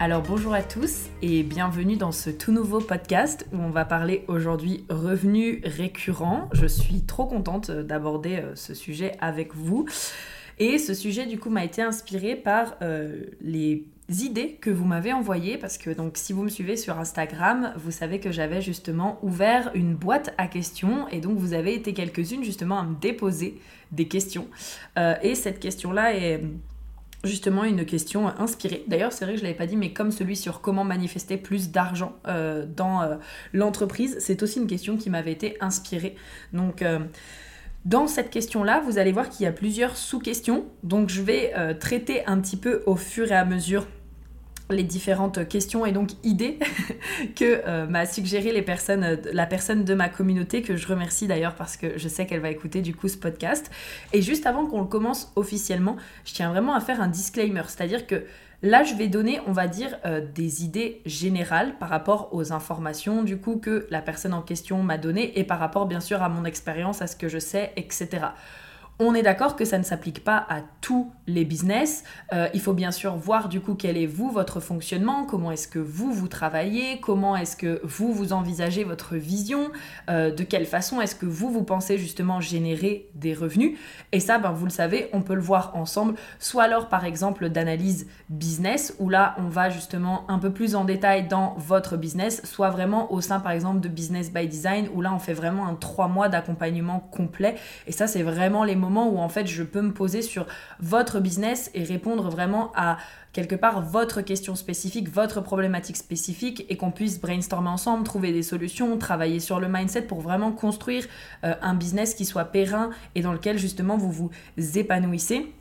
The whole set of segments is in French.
Alors bonjour à tous et bienvenue dans ce tout nouveau podcast où on va parler aujourd'hui revenus récurrents. Je suis trop contente d'aborder euh, ce sujet avec vous. Et ce sujet du coup m'a été inspiré par euh, les idées que vous m'avez envoyées parce que donc si vous me suivez sur Instagram, vous savez que j'avais justement ouvert une boîte à questions et donc vous avez été quelques-unes justement à me déposer des questions. Euh, et cette question-là est justement une question inspirée. D'ailleurs, c'est vrai que je ne l'avais pas dit, mais comme celui sur comment manifester plus d'argent euh, dans euh, l'entreprise, c'est aussi une question qui m'avait été inspirée. Donc, euh, dans cette question-là, vous allez voir qu'il y a plusieurs sous-questions. Donc, je vais traiter un petit peu au fur et à mesure les différentes questions et donc idées que euh, m'a suggéré les personnes, euh, la personne de ma communauté, que je remercie d'ailleurs parce que je sais qu'elle va écouter du coup ce podcast. Et juste avant qu'on le commence officiellement, je tiens vraiment à faire un disclaimer, c'est-à-dire que là je vais donner, on va dire, euh, des idées générales par rapport aux informations du coup que la personne en question m'a données et par rapport bien sûr à mon expérience, à ce que je sais, etc. On est d'accord que ça ne s'applique pas à tous les business. Euh, il faut bien sûr voir du coup quel est vous, votre fonctionnement, comment est-ce que vous, vous travaillez, comment est-ce que vous, vous envisagez votre vision, euh, de quelle façon est-ce que vous, vous pensez justement générer des revenus. Et ça, ben, vous le savez, on peut le voir ensemble, soit alors par exemple d'analyse business, où là, on va justement un peu plus en détail dans votre business, soit vraiment au sein par exemple de Business by Design, où là, on fait vraiment un trois mois d'accompagnement complet. Et ça, c'est vraiment les moments où en fait je peux me poser sur votre business et répondre vraiment à quelque part votre question spécifique, votre problématique spécifique et qu'on puisse brainstormer ensemble, trouver des solutions, travailler sur le mindset pour vraiment construire euh, un business qui soit périn et dans lequel justement vous vous épanouissez.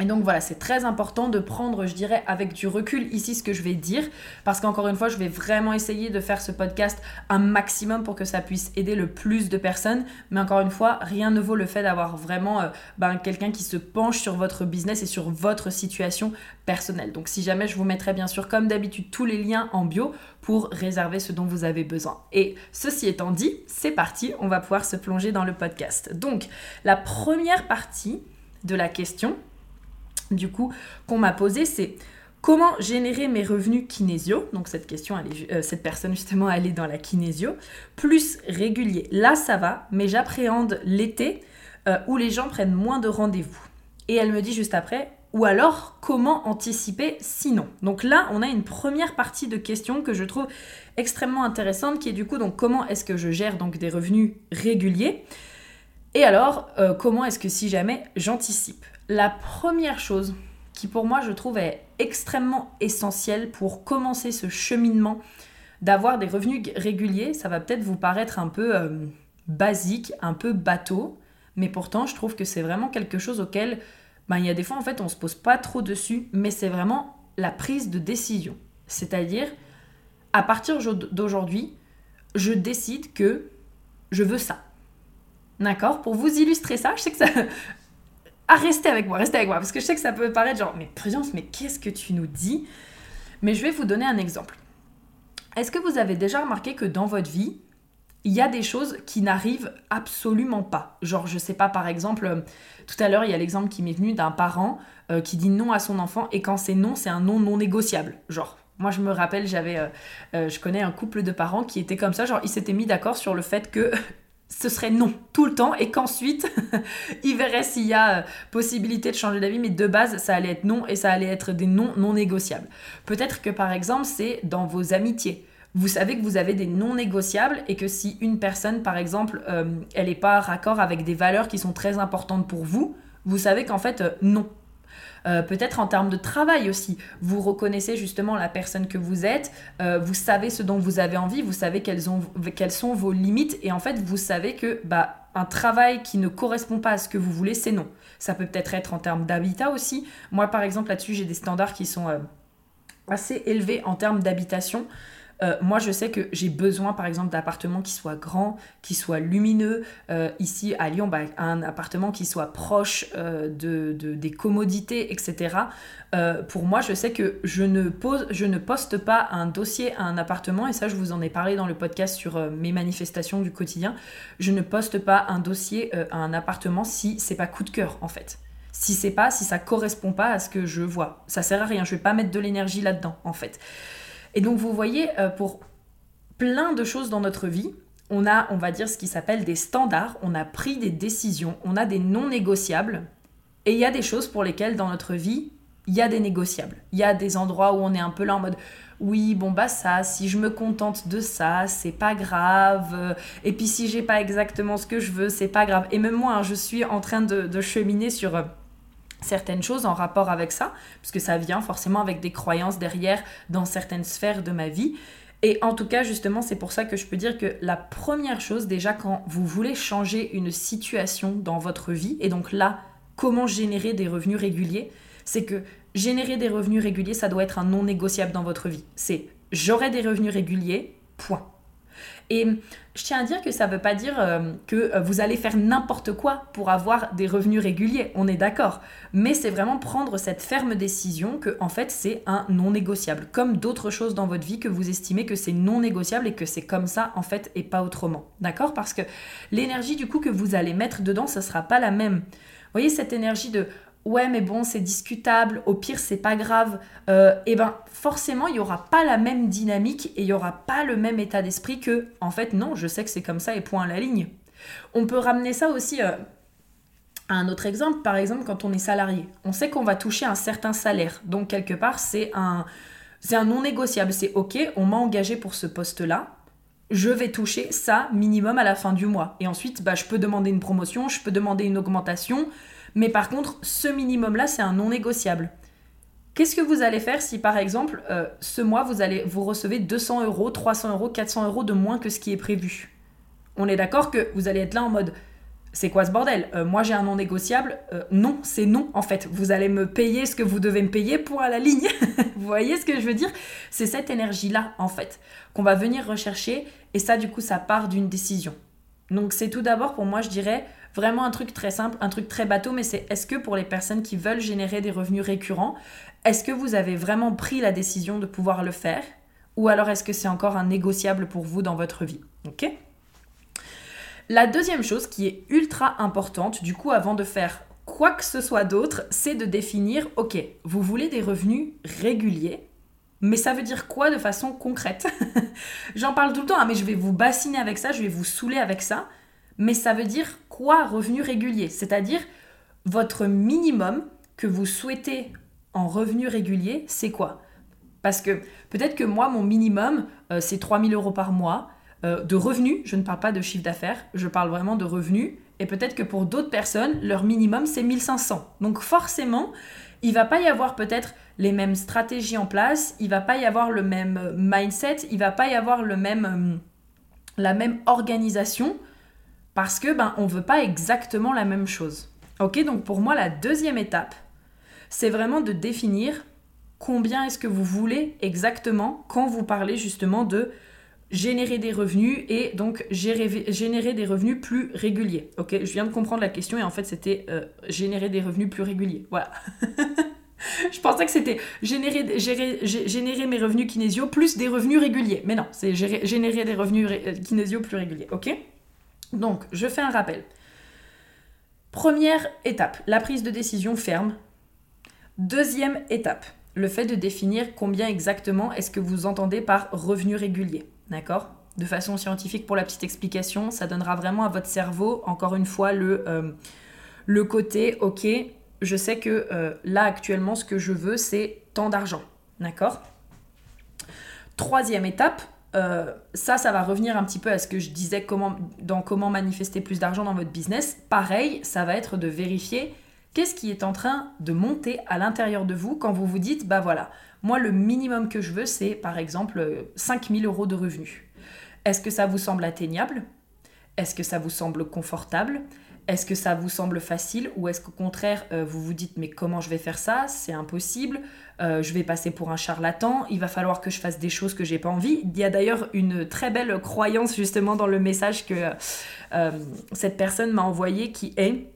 Et donc voilà, c'est très important de prendre, je dirais, avec du recul ici ce que je vais dire, parce qu'encore une fois, je vais vraiment essayer de faire ce podcast un maximum pour que ça puisse aider le plus de personnes. Mais encore une fois, rien ne vaut le fait d'avoir vraiment euh, ben, quelqu'un qui se penche sur votre business et sur votre situation personnelle. Donc si jamais, je vous mettrai bien sûr, comme d'habitude, tous les liens en bio pour réserver ce dont vous avez besoin. Et ceci étant dit, c'est parti, on va pouvoir se plonger dans le podcast. Donc, la première partie de la question, du coup qu'on m'a posé, c'est comment générer mes revenus kinésio Donc cette question, euh, cette personne justement, elle est dans la kinésio, plus régulier. Là, ça va, mais j'appréhende l'été euh, où les gens prennent moins de rendez-vous. Et elle me dit juste après, ou alors comment anticiper sinon? Donc là, on a une première partie de question que je trouve extrêmement intéressante, qui est du coup donc comment est-ce que je gère donc des revenus réguliers? Et alors, euh, comment est-ce que si jamais j'anticipe? La première chose qui pour moi je trouve est extrêmement essentielle pour commencer ce cheminement d'avoir des revenus réguliers, ça va peut-être vous paraître un peu euh, basique, un peu bateau, mais pourtant je trouve que c'est vraiment quelque chose auquel ben, il y a des fois en fait on se pose pas trop dessus, mais c'est vraiment la prise de décision. C'est-à-dire, à partir d'aujourd'hui, je décide que je veux ça. D'accord? Pour vous illustrer ça, je sais que ça, ah, restez avec moi, restez avec moi, parce que je sais que ça peut paraître genre, mais Prudence, mais qu'est-ce que tu nous dis? Mais je vais vous donner un exemple. Est-ce que vous avez déjà remarqué que dans votre vie, il y a des choses qui n'arrivent absolument pas? Genre, je sais pas, par exemple, euh, tout à l'heure, il y a l'exemple qui m'est venu d'un parent euh, qui dit non à son enfant, et quand c'est non, c'est un non non négociable. Genre, moi, je me rappelle, j'avais, euh, je connais un couple de parents qui étaient comme ça, genre, ils s'étaient mis d'accord sur le fait que ce serait non tout le temps et qu'ensuite il verrait s'il y a euh, possibilité de changer d'avis mais de base ça allait être non et ça allait être des non non négociables. Peut-être que par exemple c'est dans vos amitiés. Vous savez que vous avez des non négociables et que si une personne par exemple euh, elle n'est pas raccord avec des valeurs qui sont très importantes pour vous, vous savez qu'en fait euh, non euh, peut-être en termes de travail aussi. Vous reconnaissez justement la personne que vous êtes, euh, vous savez ce dont vous avez envie, vous savez quelles, ont, quelles sont vos limites et en fait vous savez que bah un travail qui ne correspond pas à ce que vous voulez, c'est non. Ça peut peut-être être en termes d'habitat aussi. Moi, par exemple, là-dessus, j'ai des standards qui sont euh, assez élevés en termes d'habitation. Euh, moi, je sais que j'ai besoin, par exemple, d'appartements qui soient grands, qui soient lumineux. Euh, ici, à Lyon, bah, un appartement qui soit proche euh, de, des commodités, etc. pour moi, je sais que je ne, pose, je ne poste pas un dossier à un appartement, et ça, je vous en ai parlé dans le podcast sur mes manifestations du quotidien. Je ne poste pas un dossier à un appartement si c'est pas coup de cœur, en fait si c'est pas, si ça correspond pas à ce que je vois. Ça sert à rien, je vais pas mettre de l'énergie là-dedans, en fait. Et donc vous voyez, euh, pour plein de choses dans notre vie, on a, on va dire, ce qui s'appelle des standards, on a pris des décisions, on a des non négociables, et il y a des choses pour lesquelles dans notre vie, il y a des négociables. Il y a des endroits où on est un peu là en mode oui, bon bah ça, si je me contente de ça, c'est pas grave. Et puis si j'ai pas exactement ce que je veux, c'est pas grave. Et même moi, hein, je suis en train de, de cheminer sur euh, certaines choses en rapport avec ça, puisque ça vient forcément avec des croyances derrière dans certaines sphères de ma vie. Et en tout cas, justement, c'est pour ça que je peux dire que la première chose, déjà, quand vous voulez changer une situation dans votre vie, et donc là, comment générer des revenus réguliers, c'est que générer des revenus réguliers, ça doit être un non négociable dans votre vie. C'est j'aurai des revenus réguliers, point. Et je tiens à dire que ça ne veut pas dire euh, que euh, vous allez faire n'importe quoi pour avoir des revenus réguliers, on est d'accord. Mais c'est vraiment prendre cette ferme décision que en fait c'est un non négociable, comme d'autres choses dans votre vie que vous estimez que c'est non négociable et que c'est comme ça en fait et pas autrement. D'accord? Parce que l'énergie du coup que vous allez mettre dedans, ça sera pas la même. Vous voyez cette énergie de ouais mais bon c'est discutable, au pire c'est pas grave, et euh, eh ben forcément il y aura pas la même dynamique et il y aura pas le même état d'esprit que en fait non je sais que c'est comme ça et point à la ligne. On peut ramener ça aussi euh, à un autre exemple, par exemple quand on est salarié, on sait qu'on va toucher un certain salaire, donc quelque part c'est un c'est un non négociable, c'est ok on m'a engagé pour ce poste là, je vais toucher ça minimum à la fin du mois. Et ensuite, bah, je peux demander une promotion, je peux demander une augmentation, mais par contre, ce minimum-là, c'est un non négociable. Qu'est-ce que vous allez faire si, par exemple, euh, ce mois, vous, allez, vous recevez 200 euros, 300 euros, 400 euros de moins que ce qui est prévu? On est d'accord que vous allez être là en mode c'est quoi ce bordel? Euh, Moi j'ai un non négociable. Euh, non, c'est non en fait. Vous allez me payer ce que vous devez me payer pour à la ligne. vous voyez ce que je veux dire? C'est cette énergie-là en fait qu'on va venir rechercher et ça du coup ça part d'une décision. Donc c'est tout d'abord pour moi je dirais Vraiment un truc très simple, un truc très bateau, mais c'est est-ce que pour les personnes qui veulent générer des revenus récurrents, est-ce que vous avez vraiment pris la décision de pouvoir le faire? Ou alors est-ce que c'est encore un négociable pour vous dans votre vie? Ok? La deuxième chose qui est ultra importante, du coup, avant de faire quoi que ce soit d'autre, c'est de définir, ok, vous voulez des revenus réguliers, mais ça veut dire quoi de façon concrète J'en parle tout le temps, hein, mais je vais vous bassiner avec ça, je vais vous saouler avec ça mais ça veut dire quoi revenu régulier? C'est-à-dire votre minimum que vous souhaitez en revenu régulier, c'est quoi? Parce que peut-être que moi, mon minimum, euh, c'est 3000 euros par mois euh, de revenus. Je ne parle pas de chiffre d'affaires, je parle vraiment de revenus. Et peut-être que pour d'autres personnes, leur minimum, c'est 1500. Donc forcément, il va pas y avoir peut-être les mêmes stratégies en place, il va pas y avoir le même euh, mindset, il va pas y avoir même, la même organisation parce que ben on veut pas exactement la même chose. OK Donc pour moi la deuxième étape, c'est vraiment de définir combien est-ce que vous voulez exactement quand vous parlez justement de générer des revenus et donc générer, des revenus plus réguliers. Ok, je viens de comprendre la question et en fait c'était euh, générer des revenus plus réguliers. Voilà. je pensais que c'était générer, générer, mes revenus kinésio plus des revenus réguliers. Mais non, c'est générer des revenus kinésio plus réguliers. Ok donc, je fais un rappel. Première étape, la prise de décision ferme. Deuxième étape, le fait de définir combien exactement est-ce que vous entendez par revenu régulier. D'accord? De façon scientifique, pour la petite explication, ça donnera vraiment à votre cerveau, encore une fois, le, euh, côté, ok, je sais que euh, là actuellement, ce que je veux, c'est tant d'argent. D'accord? Troisième étape, euh, ça, ça va revenir un petit peu à ce que je disais comment, dans comment manifester plus d'argent dans votre business. Pareil, ça va être de vérifier qu'est-ce qui est en train de monter à l'intérieur de vous quand vous vous dites, bah voilà, moi le minimum que je veux, c'est par exemple 5000 euros de revenus. Est-ce que ça vous semble atteignable? Est-ce que ça vous semble confortable? Est-ce que ça vous semble facile? Ou est-ce qu'au contraire, euh, vous vous dites mais comment je vais faire ça? C'est impossible. Euh, je vais passer pour un charlatan. Il va falloir que je fasse des choses que j'ai pas envie. Il y a d'ailleurs une très belle croyance justement dans le message que euh, cette personne m'a envoyé qui est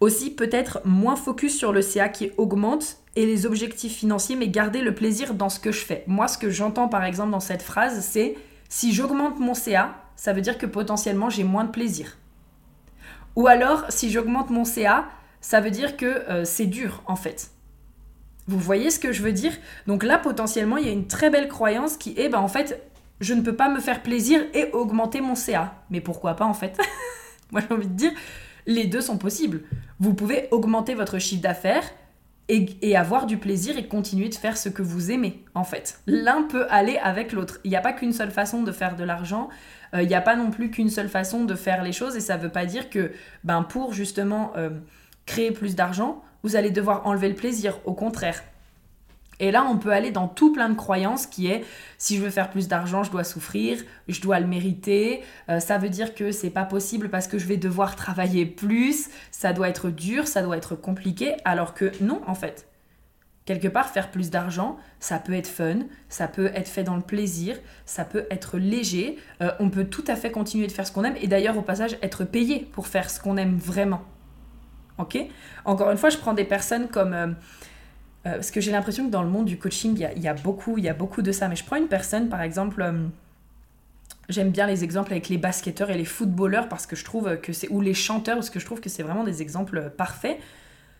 aussi peut-être moins focus sur le CA qui augmente et les objectifs financiers, mais garder le plaisir dans ce que je fais. Moi, ce que j'entends par exemple dans cette phrase, c'est si j'augmente mon CA, ça veut dire que potentiellement j'ai moins de plaisir. Ou alors, si j'augmente mon CA, ça veut dire que euh, c'est dur en fait. Vous voyez ce que je veux dire? Donc là, potentiellement, il y a une très belle croyance qui est, bah en fait, je ne peux pas me faire plaisir et augmenter mon CA. Mais pourquoi pas en fait? Moi, j'ai envie de dire, les deux sont possibles. Vous pouvez augmenter votre chiffre d'affaires et, avoir du plaisir et continuer de faire ce que vous aimez, en fait. L'un peut aller avec l'autre. Il n'y a pas qu'une seule façon de faire de l'argent. Euh, il n'y a pas non plus qu'une seule façon de faire les choses. Et ça ne veut pas dire que ben, pour justement euh, créer plus d'argent, vous allez devoir enlever le plaisir. Au contraire, et là, on peut aller dans tout plein de croyances qui est si je veux faire plus d'argent, je dois souffrir, je dois le mériter. Euh, ça veut dire que c'est pas possible parce que je vais devoir travailler plus, ça doit être dur, ça doit être compliqué. Alors que non, en fait. Quelque part, faire plus d'argent, ça peut être fun, ça peut être fait dans le plaisir, ça peut être léger. Euh, on peut tout à fait continuer de faire ce qu'on aime et d'ailleurs, au passage, être payé pour faire ce qu'on aime vraiment. Ok? Encore une fois, je prends des personnes comme. Euh, euh, parce que j'ai l'impression que dans le monde du coaching, il y a, beaucoup, y a beaucoup de ça. Mais je prends une personne, par exemple, euh, j'aime bien les exemples avec les basketteurs et les footballeurs parce que je trouve que c'est ou les chanteurs parce que je trouve que c'est vraiment des exemples parfaits.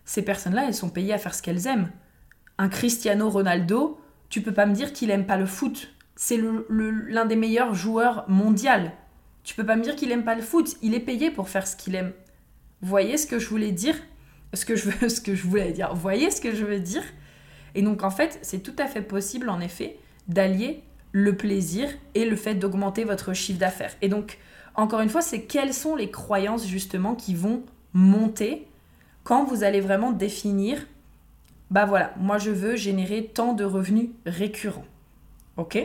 Ces personnes-là, elles sont payées à faire ce qu'elles aiment. Un Cristiano Ronaldo, tu peux pas me dire qu'il aime pas le foot. C'est l'un des meilleurs joueurs mondial. Tu peux pas me dire qu'il aime pas le foot. Il est payé pour faire ce qu'il aime. Vous voyez ce que je voulais dire? Ce que je veux, voulais dire. Vous voyez ce que je veux dire? Et donc en fait, c'est tout à fait possible en effet d'allier le plaisir et le fait d'augmenter votre chiffre d'affaires. Et donc encore une fois, c'est quelles sont les croyances justement qui vont monter quand vous allez vraiment définir bah voilà, moi je veux générer tant de revenus récurrents. OK?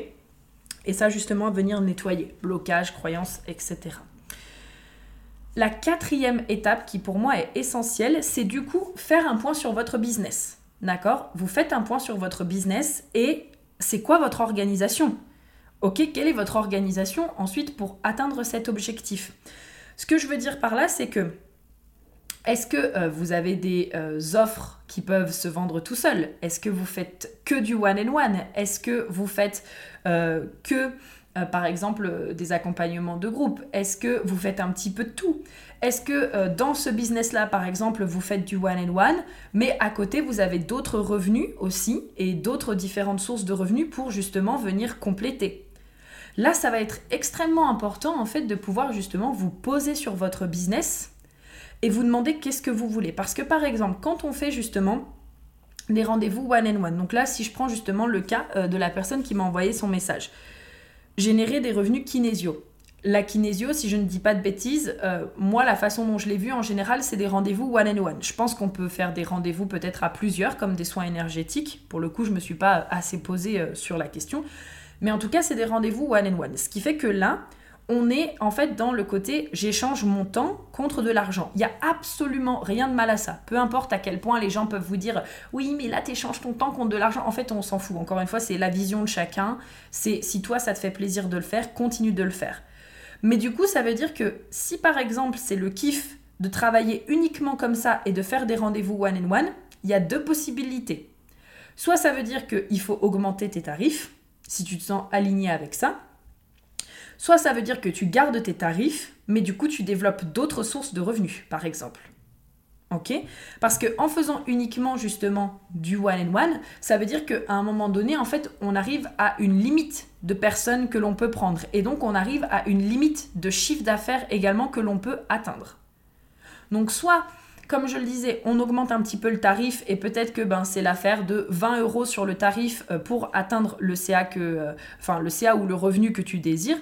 Et ça justement venir nettoyer blocage, croyances, etc. La quatrième étape qui pour moi est essentielle, c'est du coup faire un point sur votre business. D'accord? Vous faites un point sur votre business et c'est quoi votre organisation? Ok, quelle est votre organisation ensuite pour atteindre cet objectif? Ce que je veux dire par là, c'est que est-ce que euh, vous avez des euh, offres qui peuvent se vendre tout seul? Est-ce que vous faites que du one-and-one Est-ce que vous faites euh, que euh, par exemple euh, des accompagnements de groupe. Est-ce que vous faites un petit peu de tout? Est-ce que euh, dans ce business-là, par exemple, vous faites du one-and-one, mais à côté, vous avez d'autres revenus aussi et d'autres différentes sources de revenus pour justement venir compléter? Là, ça va être extrêmement important en fait de pouvoir justement vous poser sur votre business et vous demander qu'est-ce que vous voulez. Parce que par exemple, quand on fait justement des rendez-vous one-and-one, donc là, si je prends justement le cas de la personne qui m'a envoyé son message, générer des revenus kinésio. La kinésio, si je ne dis pas de bêtises, euh, moi, la façon dont je l'ai vu en général, c'est des rendez-vous one-on-one. Je pense qu'on peut faire des rendez-vous peut-être à plusieurs, comme des soins énergétiques. Pour le coup, je ne me suis pas assez posée euh, sur la question. Mais en tout cas, c'est des rendez-vous one-on-one. Ce qui fait que là, on est en fait dans le côté j'échange mon temps contre de l'argent. Il n'y a absolument rien de mal à ça. Peu importe à quel point les gens peuvent vous dire oui, mais là tu échanges ton temps contre de l'argent. En fait, on s'en fout. Encore une fois, c'est la vision de chacun. C'est si toi ça te fait plaisir de le faire, continue de le faire. Mais du coup, ça veut dire que si par exemple c'est le kiff de travailler uniquement comme ça et de faire des rendez-vous one and one, il y a deux possibilités. Soit ça veut dire qu'il faut augmenter tes tarifs si tu te sens aligné avec ça Soit ça veut dire que tu gardes tes tarifs, mais du coup tu développes d'autres sources de revenus, par exemple. Ok? Parce que en faisant uniquement justement du one and one, ça veut dire qu'à un moment donné, en fait, on arrive à une limite de personnes que l'on peut prendre. Et donc on arrive à une limite de chiffre d'affaires également que l'on peut atteindre. Donc soit comme je le disais, on augmente un petit peu le tarif et peut-être que ben, c'est l'affaire de 20 euros sur le tarif euh, pour atteindre le CA, que, euh, enfin, le CA ou le revenu que tu désires.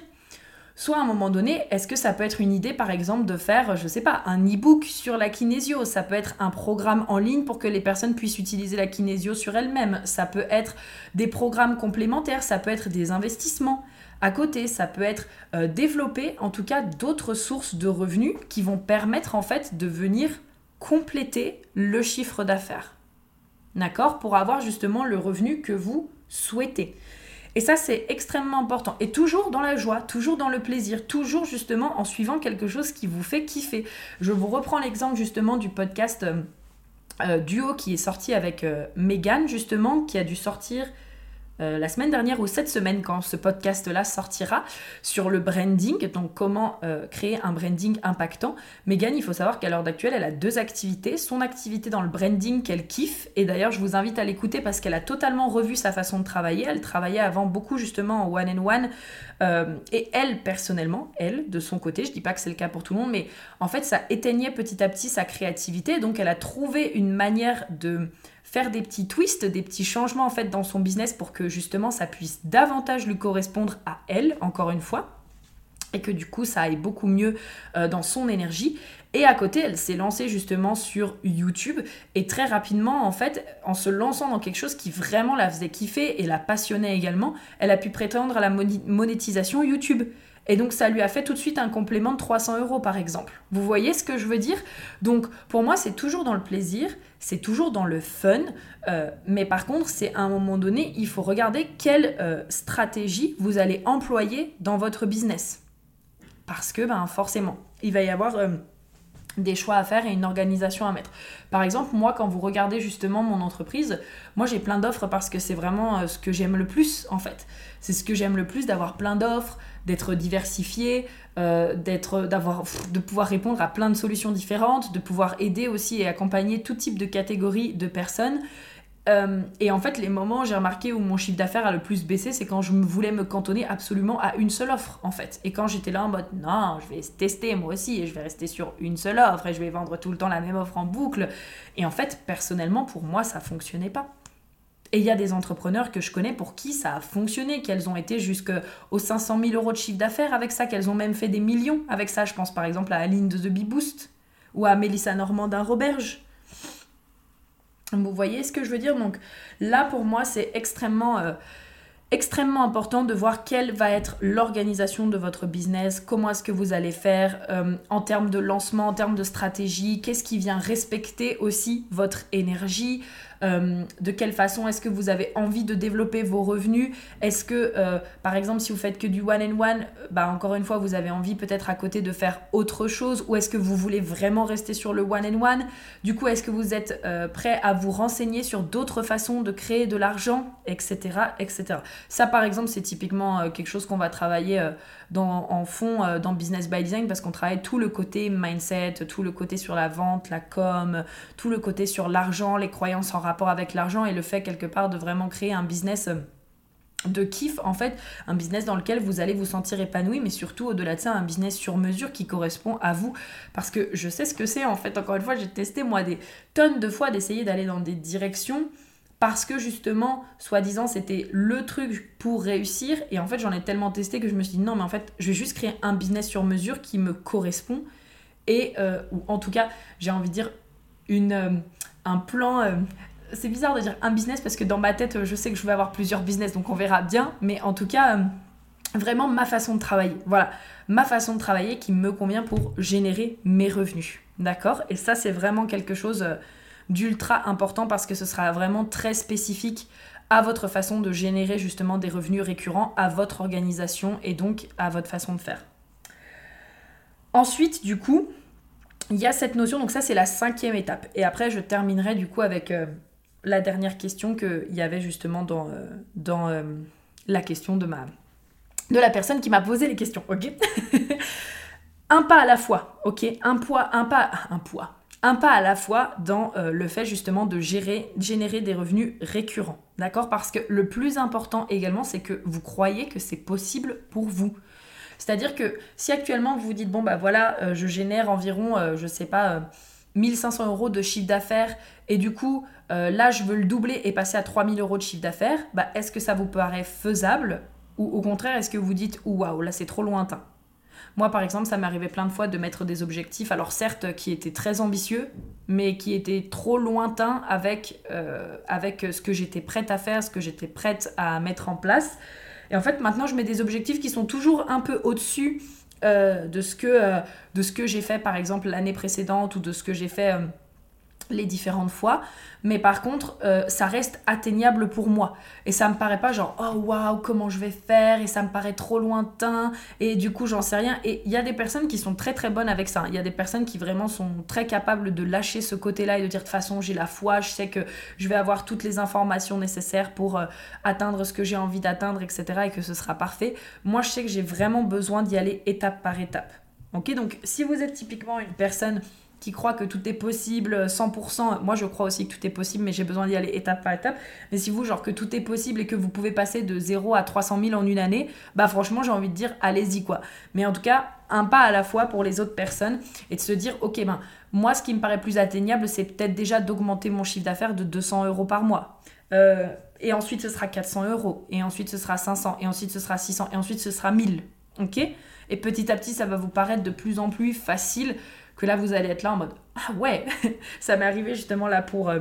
Soit à un moment donné, est-ce que ça peut être une idée, par exemple, de faire, je sais pas, un e-book sur la kinésio Ça peut être un programme en ligne pour que les personnes puissent utiliser la kinésio sur elles-mêmes. Ça peut être des programmes complémentaires, ça peut être des investissements. à côté, ça peut être euh, développer en tout cas d'autres sources de revenus qui vont permettre en fait de venir compléter le chiffre d'affaires. D'accord? Pour avoir justement le revenu que vous souhaitez. Et ça, c'est extrêmement important. Et toujours dans la joie, toujours dans le plaisir, toujours justement en suivant quelque chose qui vous fait kiffer. Je vous reprends l'exemple justement du podcast euh, euh, Duo qui est sorti avec euh, Megan, justement, qui a dû sortir euh, la semaine dernière ou cette semaine quand ce podcast-là sortira sur le branding, donc comment euh, créer un branding impactant. Megan, il faut savoir qu'à l'heure d'actuelle, elle a deux activités. Son activité dans le branding qu'elle kiffe, et d'ailleurs je vous invite à l'écouter parce qu'elle a totalement revu sa façon de travailler. Elle travaillait avant beaucoup justement en one and one. Euh, et elle, personnellement, elle, de son côté, je dis pas que c'est le cas pour tout le monde, mais en fait, ça éteignait petit à petit sa créativité. Donc, elle a trouvé une manière de faire des petits twists, des petits changements en fait dans son business pour que justement ça puisse davantage lui correspondre à elle, encore une fois, et que du coup ça aille beaucoup mieux euh, dans son énergie. Et à côté, elle s'est lancée justement sur YouTube et très rapidement, en fait, en se lançant dans quelque chose qui vraiment la faisait kiffer et la passionnait également, elle a pu prétendre à la monétisation YouTube. Et donc ça lui a fait tout de suite un complément de 300 euros par exemple. Vous voyez ce que je veux dire? Donc pour moi c'est toujours dans le plaisir, c'est toujours dans le fun, euh, mais par contre c'est à un moment donné il faut regarder quelle euh, stratégie vous allez employer dans votre business. Parce que ben, forcément il va y avoir... Euh, des choix à faire et une organisation à mettre. Par exemple, moi, quand vous regardez justement mon entreprise, moi j'ai plein d'offres parce que c'est vraiment ce que j'aime le plus en fait. C'est ce que j'aime le plus d'avoir plein d'offres, d'être diversifié, euh, d'avoir, de pouvoir répondre à plein de solutions différentes, de pouvoir aider aussi et accompagner tout type de catégories de personnes. Euh, et en fait, les moments, j'ai remarqué où mon chiffre d'affaires a le plus baissé, c'est quand je voulais me cantonner absolument à une seule offre, en fait. Et quand j'étais là en mode, non, je vais tester moi aussi, et je vais rester sur une seule offre, et je vais vendre tout le temps la même offre en boucle. Et en fait, personnellement, pour moi, ça fonctionnait pas. Et il y a des entrepreneurs que je connais pour qui ça a fonctionné, qu'elles ont été jusqu'aux 500 000 euros de chiffre d'affaires avec ça, qu'elles ont même fait des millions avec ça. Je pense par exemple à Aline de The Bee Boost ou à Mélissa Normandin Roberge. Vous voyez ce que je veux dire? Donc là, pour moi, c'est extrêmement, euh, extrêmement important de voir quelle va être l'organisation de votre business, comment est-ce que vous allez faire euh, en termes de lancement, en termes de stratégie, qu'est-ce qui vient respecter aussi votre énergie, euh, de quelle façon est-ce que vous avez envie de développer vos revenus? Est-ce que, euh, par exemple, si vous faites que du one and one, bah encore une fois, vous avez envie peut-être à côté de faire autre chose ou est-ce que vous voulez vraiment rester sur le one and one? Du coup, est-ce que vous êtes euh, prêt à vous renseigner sur d'autres façons de créer de l'argent, etc., etc. Ça, par exemple, c'est typiquement quelque chose qu'on va travailler en fond dans Business by Design parce qu'on travaille tout le côté mindset, tout le côté sur la vente, la com, tout le côté sur l'argent, les croyances en rapport rapport avec l'argent et le fait quelque part de vraiment créer un business euh, de kiff en fait, un business dans lequel vous allez vous sentir épanoui, mais surtout au-delà de ça, un business sur mesure qui correspond à vous. Parce que je sais ce que c'est en fait, encore une fois, j'ai testé moi des tonnes de fois d'essayer d'aller dans des directions parce que justement, soi-disant, c'était le truc pour réussir. Et en fait, j'en ai tellement testé que je me suis dit non, mais en fait, je vais juste créer un business sur mesure qui me correspond. Et, euh, ou en tout cas, j'ai envie de dire, une, euh, un plan c'est bizarre de dire un business parce que dans ma tête, je sais que je vais avoir plusieurs business, donc on verra bien. Mais en tout cas, euh, vraiment ma façon de travailler. Voilà, ma façon de travailler qui me convient pour générer mes revenus. D'accord? Et ça, c'est vraiment quelque chose euh, d'ultra important parce que ce sera vraiment très spécifique à votre façon de générer justement des revenus récurrents, à votre organisation et donc à votre façon de faire. Ensuite, du coup, il y a cette notion, donc ça c'est la cinquième étape. Et après, je terminerai du coup avec euh, la dernière question qu'il y avait justement dans, euh, euh, la question de, ma, de la personne qui m'a posé les questions, ok? Un pas à la fois, ok? Un poids, un pas, un pas à la fois dans euh, le fait justement de générer des revenus récurrents, d'accord? Parce que le plus important également, c'est que vous croyez que c'est possible pour vous. C'est-à-dire que si actuellement vous vous dites, bon bah voilà, je génère environ, je sais pas, 1500 euros de chiffre d'affaires et du coup euh, là je veux le doubler et passer à 3000 euros de chiffre d'affaires, bah, est-ce que ça vous paraît faisable ou au contraire est-ce que vous dites waouh là c'est trop lointain moi, par exemple, ça arrivé plein de fois de mettre des objectifs, alors certes, qui étaient très ambitieux, mais qui étaient trop lointains avec, euh, avec ce que j'étais prête à faire, ce que j'étais prête à mettre en place. Et en fait, maintenant, je mets des objectifs qui sont toujours un peu au-dessus euh, de ce que, euh, de ce que j'ai fait, par exemple, l'année précédente ou de ce que j'ai fait les différentes fois, mais par contre, euh, ça reste atteignable pour moi. Et ça me paraît pas genre, oh waouh, comment je vais faire, et ça me paraît trop lointain, et du coup, j'en sais rien. Et il y a des personnes qui sont très très bonnes avec ça. Il y a des personnes qui vraiment sont très capables de lâcher ce côté-là et de dire, de toute façon, j'ai la foi, je sais que je vais avoir toutes les informations nécessaires pour euh, atteindre ce que j'ai envie d'atteindre, etc., et que ce sera parfait. Moi, je sais que j'ai vraiment besoin d'y aller étape par étape. Ok, donc si vous êtes typiquement une personne qui croit que tout est possible 100%. Moi, je crois aussi que tout est possible, mais j'ai besoin d'y aller étape par étape. Mais si vous, genre, que tout est possible et que vous pouvez passer de 0 à 300 000 en une année, bah franchement, j'ai envie de dire, allez-y, quoi. Mais en tout cas, un pas à la fois pour les autres personnes et de se dire, ok, ben, moi, ce qui me paraît plus atteignable, c'est peut-être déjà d'augmenter mon chiffre d'affaires de 200 euros par mois. Euh, et ensuite, ce sera 400 euros. Et ensuite, ce sera 500. Et ensuite, ce sera 600. Et ensuite, ce sera 1000. Ok? Et petit à petit, ça va vous paraître de plus en plus facile que là vous allez être là en mode ah ouais ça m'est arrivé justement là pour euh,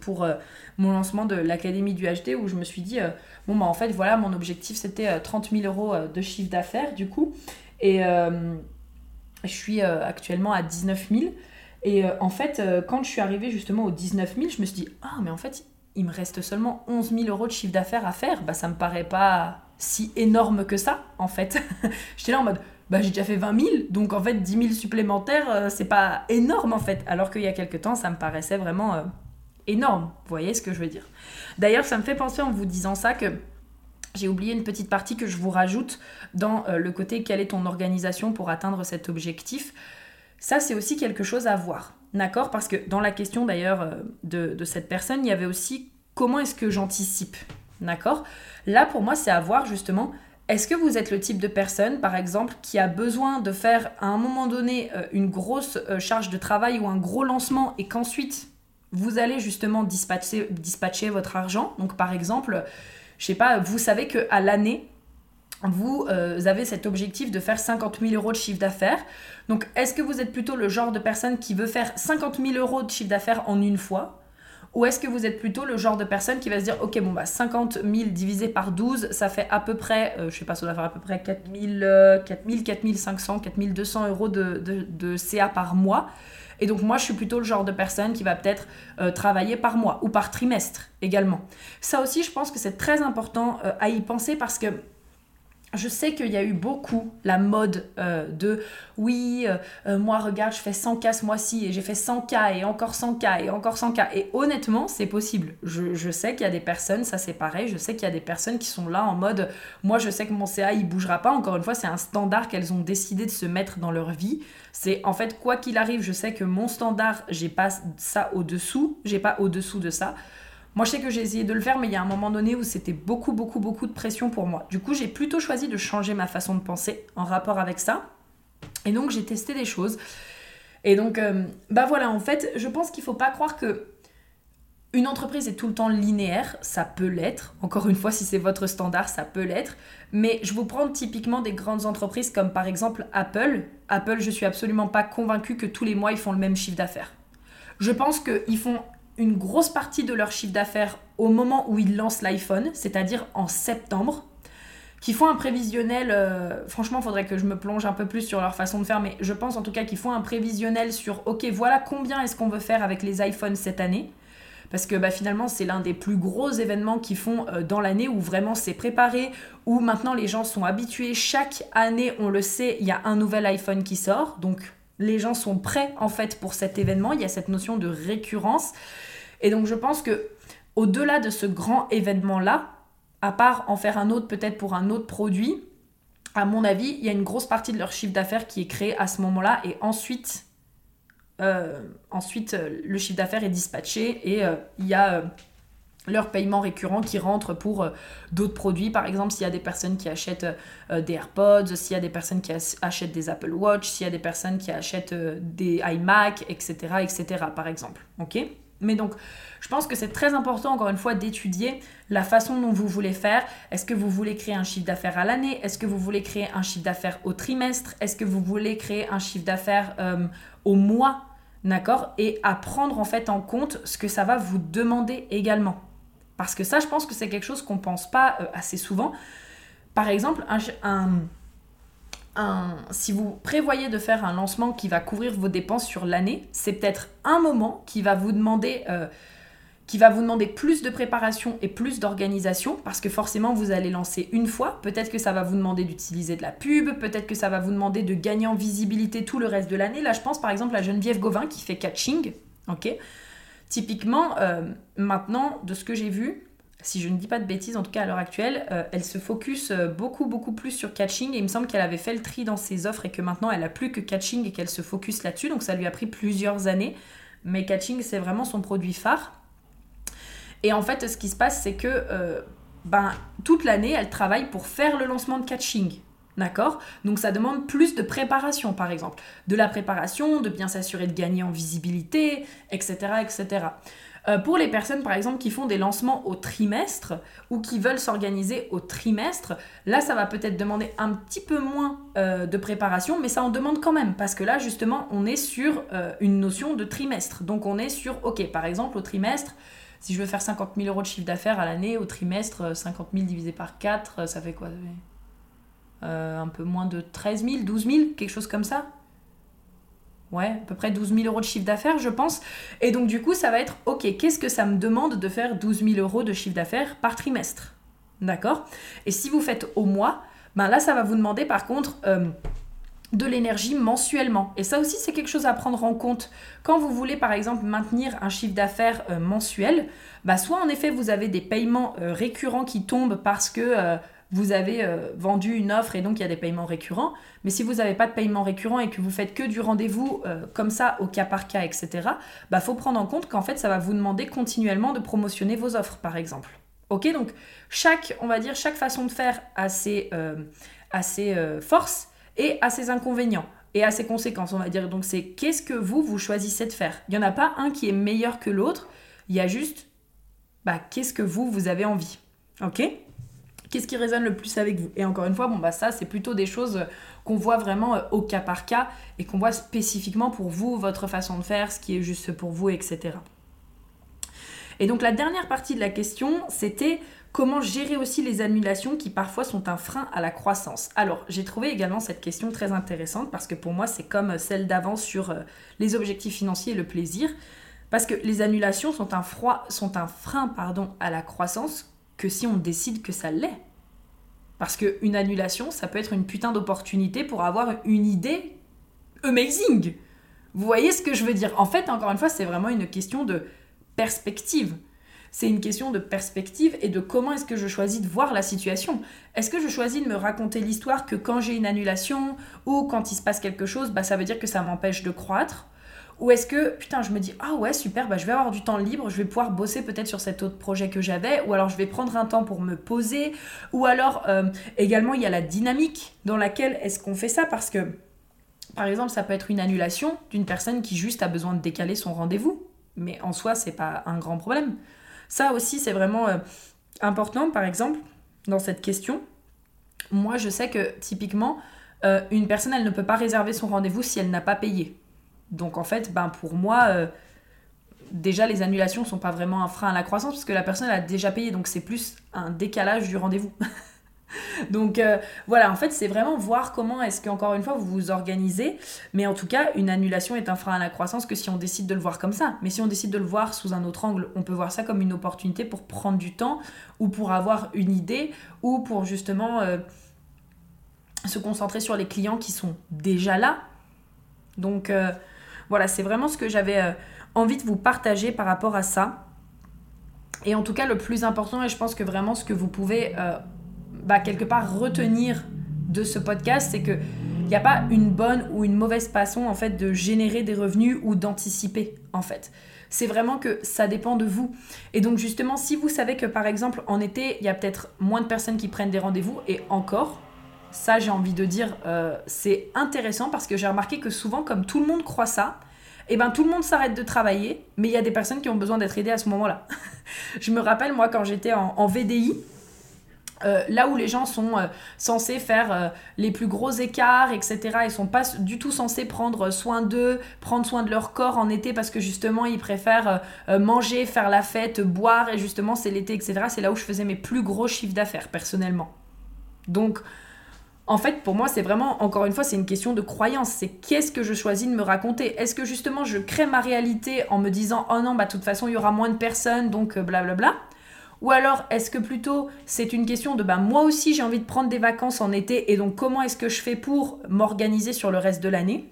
pour euh, mon lancement de l'académie du HD où je me suis dit euh, bon bah en fait voilà mon objectif c'était 30 000 euros de chiffre d'affaires du coup et je suis actuellement à 19 000 et en fait quand je suis arrivée justement aux 19 000 je me suis dit ah mais en fait il me reste seulement 11 000 euros de chiffre d'affaires à faire bah ça me paraît pas si énorme que ça en fait. J'étais là en mode bah, j'ai déjà fait 20 000, donc en fait 10 000 supplémentaires, euh, c'est pas énorme en fait. Alors qu'il y a quelques temps, ça me paraissait vraiment euh, énorme. Vous voyez ce que je veux dire? D'ailleurs, ça me fait penser en vous disant ça que j'ai oublié une petite partie que je vous rajoute dans euh, le côté quelle est ton organisation pour atteindre cet objectif? Ça, c'est aussi quelque chose à voir. D'accord? Parce que dans la question d'ailleurs de, de cette personne, il y avait aussi comment est-ce que j'anticipe? D'accord? Là, pour moi, c'est à voir justement est-ce que vous êtes le type de personne, par exemple, qui a besoin de faire à un moment donné euh, une grosse euh, charge de travail ou un gros lancement et qu'ensuite vous allez justement dispatcher, votre argent? Donc par exemple, je sais pas, vous savez qu'à l'année, vous euh, avez cet objectif de faire 50 000 euros de chiffre d'affaires. Donc est-ce que vous êtes plutôt le genre de personne qui veut faire 50 000 euros de chiffre d'affaires en une fois? Ou est-ce que vous êtes plutôt le genre de personne qui va se dire, ok, bon, bah 50 000 divisé par 12, ça fait à peu près, euh, je sais pas, ça doit faire à peu près 4 000, 4 500, 4 200 euros de, de, CA par mois. Et donc moi, je suis plutôt le genre de personne qui va peut-être euh, travailler par mois ou par trimestre également. Ça aussi, je pense que c'est très important euh, à y penser parce que je sais qu'il y a eu beaucoup la mode euh, de oui, euh, euh, moi regarde, je fais 100K ce mois-ci et j'ai fait 100K et encore 100K et encore 100K. Et honnêtement, c'est possible. Je, sais qu'il y a des personnes, ça c'est pareil, je sais qu'il y a des personnes qui sont là en mode moi je sais que mon CA il bougera pas. Encore une fois, c'est un standard qu'elles ont décidé de se mettre dans leur vie. C'est en fait quoi qu'il arrive, je sais que mon standard, j'ai pas ça au-dessous, j'ai pas au-dessous de ça. Moi, je sais que j'ai essayé de le faire, mais il y a un moment donné où c'était beaucoup, beaucoup, beaucoup de pression pour moi. Du coup, j'ai plutôt choisi de changer ma façon de penser en rapport avec ça. Et donc, j'ai testé des choses. Et donc, euh, bah voilà, en fait, je pense qu'il faut pas croire que une entreprise est tout le temps linéaire, ça peut l'être. Encore une fois, si c'est votre standard, ça peut l'être. Mais je vous prends typiquement des grandes entreprises comme par exemple Apple. Apple, je suis absolument pas convaincue que tous les mois ils font le même chiffre d'affaires. Je pense qu'ils font une grosse partie de leur chiffre d'affaires au moment où ils lancent l'iPhone, c'est-à-dire en septembre, qui font un prévisionnel, euh, franchement, il faudrait que je me plonge un peu plus sur leur façon de faire, mais je pense en tout cas qu'ils font un prévisionnel sur, ok, voilà combien est-ce qu'on veut faire avec les iPhones cette année. Parce que bah, finalement, c'est l'un des plus gros événements qu'ils font euh, dans l'année où vraiment c'est préparé, où maintenant les gens sont habitués. Chaque année, on le sait, il y a un nouvel iPhone qui sort. Donc les gens sont prêts en fait pour cet événement. Il y a cette notion de récurrence. Et donc je pense que au-delà de ce grand événement-là, à part en faire un autre peut-être pour un autre produit, à mon avis, il y a une grosse partie de leur chiffre d'affaires qui est créé à ce moment-là et ensuite, euh, ensuite euh, le chiffre d'affaires est dispatché et euh, il y a leur paiement récurrent qui rentre pour euh, d'autres produits. Par exemple, s'il y a des personnes qui achètent euh, des AirPods, s'il y a des personnes qui achètent des Apple Watch, s'il y a des personnes qui achètent euh, des iMac, etc., etc., par exemple. Ok? Mais donc, je pense que c'est très important, encore une fois, d'étudier la façon dont vous voulez faire. Est-ce que vous voulez créer un chiffre d'affaires à l'année? Est-ce que vous voulez créer un chiffre d'affaires au trimestre? Est-ce que vous voulez créer un chiffre d'affaires au mois? D'accord? Et à prendre en fait en compte ce que ça va vous demander également. Parce que ça, je pense que c'est quelque chose qu'on pense pas euh, assez souvent. Par exemple, si vous prévoyez de faire un lancement qui va couvrir vos dépenses sur l'année, c'est peut-être un moment qui va vous demander... Euh, qui va vous demander plus de préparation et plus d'organisation parce que forcément vous allez lancer une fois. Peut-être que ça va vous demander d'utiliser de la pub, peut-être que ça va vous demander de gagner en visibilité tout le reste de l'année. Là, je pense par exemple à Geneviève Gauvin qui fait catching. Ok? Typiquement, euh, maintenant, de ce que j'ai vu, si je ne dis pas de bêtises, en tout cas à l'heure actuelle, euh, elle se focus euh, beaucoup, beaucoup plus sur catching. Et il me semble qu'elle avait fait le tri dans ses offres et que maintenant elle a plus que catching et qu'elle se focus là-dessus. Donc ça lui a pris plusieurs années. Mais catching, c'est vraiment son produit phare. Et en fait, ce qui se passe, c'est que ben, toute l'année, elle travaille pour faire le lancement de catching. D'accord? Donc ça demande plus de préparation, par exemple. De la préparation, de bien s'assurer de gagner en visibilité, etc. etc. Euh, pour les personnes, par exemple, qui font des lancements au trimestre ou qui veulent s'organiser au trimestre, là, ça va peut-être demander un petit peu moins euh, de préparation, mais ça en demande quand même, parce que là, justement, on est sur une notion de trimestre. Donc on est sur, ok, par exemple, au trimestre, si je veux faire 50 000 euros de chiffre d'affaires à l'année, au trimestre, 50 euh, 000 divisé par 4, euh, ça fait quoi? Euh, Un peu moins de 13 000, 12 000, quelque chose comme ça Ouais, à peu près 12 000 euros de chiffre d'affaires, je pense. Et donc, du coup, ça va être, ok, qu'est-ce que ça me demande de faire 12 000 euros de chiffre d'affaires par trimestre? D'accord? Et si vous faites au mois, ben là, ça va vous demander, par contre, de l'énergie mensuellement. Et ça aussi, c'est quelque chose à prendre en compte. Quand vous voulez, par exemple, maintenir un chiffre d'affaires euh, mensuel, bah, soit en effet, vous avez des paiements euh, récurrents qui tombent parce que euh, vous avez vendu une offre et donc il y a des paiements récurrents. Mais si vous n'avez pas de paiement récurrent et que vous faites que du rendez-vous comme ça, au cas par cas, etc., bah, faut prendre en compte qu'en fait, ça va vous demander continuellement de promotionner vos offres, par exemple. Ok, donc chaque, on va dire, chaque façon de faire a ses, a ses forces et à ses inconvénients et ses conséquences, on va dire. Donc c'est qu'est-ce que vous, vous choisissez de faire? Il n'y en a pas un qui est meilleur que l'autre, il y a juste bah, qu'est-ce que vous, vous avez envie. Ok? Qu'est-ce qui résonne le plus avec vous Et encore une fois, bon bah ça c'est plutôt des choses qu'on voit vraiment euh, au cas par cas et qu'on voit spécifiquement pour vous, votre façon de faire, ce qui est juste pour vous, etc. Et donc la dernière partie de la question, c'était Comment gérer aussi les annulations qui parfois sont un frein à la croissance Alors, j'ai trouvé également cette question très intéressante parce que pour moi, c'est comme celle d'avant sur euh, les objectifs financiers et le plaisir. Parce que les annulations sont un, froid, sont un frein pardon, à la croissance que si on décide que ça l'est. Parce qu'une annulation, ça peut être une putain d'opportunité pour avoir une idée amazing. Vous voyez ce que je veux dire? En fait, encore une fois, c'est vraiment une question de perspective c'est une question de perspective et de comment est-ce que je choisis de voir la situation. Est-ce que je choisis de me raconter l'histoire que quand j'ai une annulation ou quand il se passe quelque chose, bah, ça veut dire que ça m'empêche de croître? Ou est-ce que, putain, je me dis, ah ouais, super, bah, je vais avoir du temps libre, je vais pouvoir bosser peut-être sur cet autre projet que j'avais, ou alors je vais prendre un temps pour me poser, ou alors euh, également il y a la dynamique dans laquelle est-ce qu'on fait ça, parce que, par exemple, ça peut être une annulation d'une personne qui juste a besoin de décaler son rendez-vous, mais en soi, c'est pas un grand problème. Ça aussi, c'est vraiment euh, important, par exemple, dans cette question. Moi, je sais que typiquement, euh, une personne, elle ne peut pas réserver son rendez-vous si elle n'a pas payé. Donc, en fait, ben, pour moi, euh, déjà, les annulations ne sont pas vraiment un frein à la croissance parce que la personne a déjà payé. Donc, c'est plus un décalage du rendez-vous. Donc euh, voilà, en fait, c'est vraiment voir comment est-ce qu'encore une fois vous vous organisez. Mais en tout cas, une annulation est un frein à la croissance que si on décide de le voir comme ça. Mais si on décide de le voir sous un autre angle, on peut voir ça comme une opportunité pour prendre du temps ou pour avoir une idée ou pour justement euh, se concentrer sur les clients qui sont déjà là. Donc voilà, c'est vraiment ce que j'avais envie de vous partager par rapport à ça. Et en tout cas, le plus important, et je pense que vraiment ce que vous pouvez bah, quelque part retenir de ce podcast, c'est que il n'y a pas une bonne ou une mauvaise façon en fait de générer des revenus ou d'anticiper en fait. C'est vraiment que ça dépend de vous. Et donc justement, si vous savez que par exemple en été, il y a peut-être moins de personnes qui prennent des rendez-vous et encore, ça j'ai envie de dire, euh, c'est intéressant parce que j'ai remarqué que souvent comme tout le monde croit ça, et eh ben tout le monde s'arrête de travailler, mais il y a des personnes qui ont besoin d'être aidées à ce moment-là. je me rappelle moi quand j'étais en VDI, euh, là où les gens sont euh, censés faire les plus gros écarts, etc., ils sont pas du tout censés prendre soin d'eux, prendre soin de leur corps en été parce que justement ils préfèrent manger, faire la fête, boire et justement c'est l'été, etc. C'est là où je faisais mes plus gros chiffres d'affaires personnellement. Donc, en fait, pour moi, c'est vraiment, encore une fois, c'est une question de croyance. C'est qu'est-ce que je choisis de me raconter? Est-ce que justement je crée ma réalité en me disant oh non, bah de toute façon il y aura moins de personnes, donc blablabla bla, bla? Ou alors, est-ce que plutôt c'est une question de bah, moi aussi j'ai envie de prendre des vacances en été et donc comment est-ce que je fais pour m'organiser sur le reste de l'année?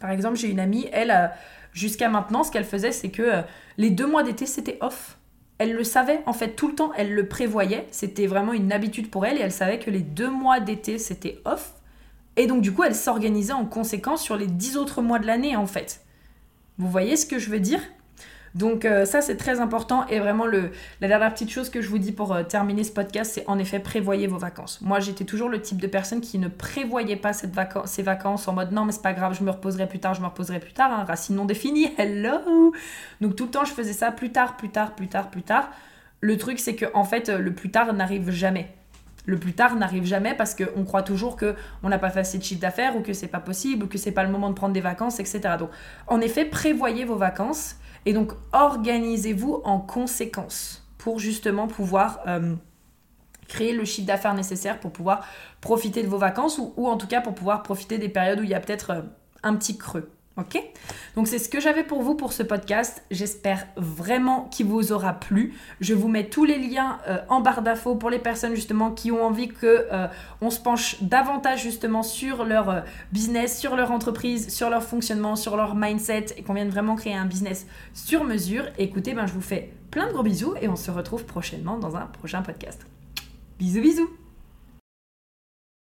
Par exemple, j'ai une amie, elle, euh, jusqu'à maintenant, ce qu'elle faisait, c'est que euh, les deux mois d'été, c'était off. Elle le savait, en fait, tout le temps, elle le prévoyait. C'était vraiment une habitude pour elle et elle savait que les deux mois d'été, c'était off. Et donc, du coup, elle s'organisait en conséquence sur les dix autres mois de l'année, en fait. Vous voyez ce que je veux dire? Donc euh, ça c'est très important et vraiment le, la dernière petite chose que je vous dis pour euh, terminer ce podcast c'est en effet prévoyez vos vacances. Moi j'étais toujours le type de personne qui ne prévoyait pas cette ces vacances en mode non mais c'est pas grave je me reposerai plus tard, je me reposerai plus tard, hein, racine non définie, hello Donc tout le temps je faisais ça plus tard, plus tard, plus tard, plus tard. Le truc c'est que en fait le plus tard n'arrive jamais le plus tard n'arrive jamais parce qu'on croit toujours que on n'a pas fait assez de chiffre d'affaires ou que c'est pas possible ou que c'est pas le moment de prendre des vacances, etc. Donc, en effet, prévoyez vos vacances et donc, organisez-vous en conséquence pour justement pouvoir euh, créer le chiffre d'affaires nécessaire pour pouvoir profiter de vos vacances ou, en tout cas pour pouvoir profiter des périodes où il y a peut-être euh, un petit creux. Ok Donc c'est ce que j'avais pour vous pour ce podcast. J'espère vraiment qu'il vous aura plu. Je vous mets tous les liens euh, en barre d'infos pour les personnes justement qui ont envie que euh, on se penche davantage justement sur leur euh, business, sur leur entreprise, sur leur fonctionnement, sur leur mindset et qu'on vienne vraiment créer un business sur mesure. écoutez, ben je vous fais plein de gros bisous et on se retrouve prochainement dans un prochain podcast. Bisous bisous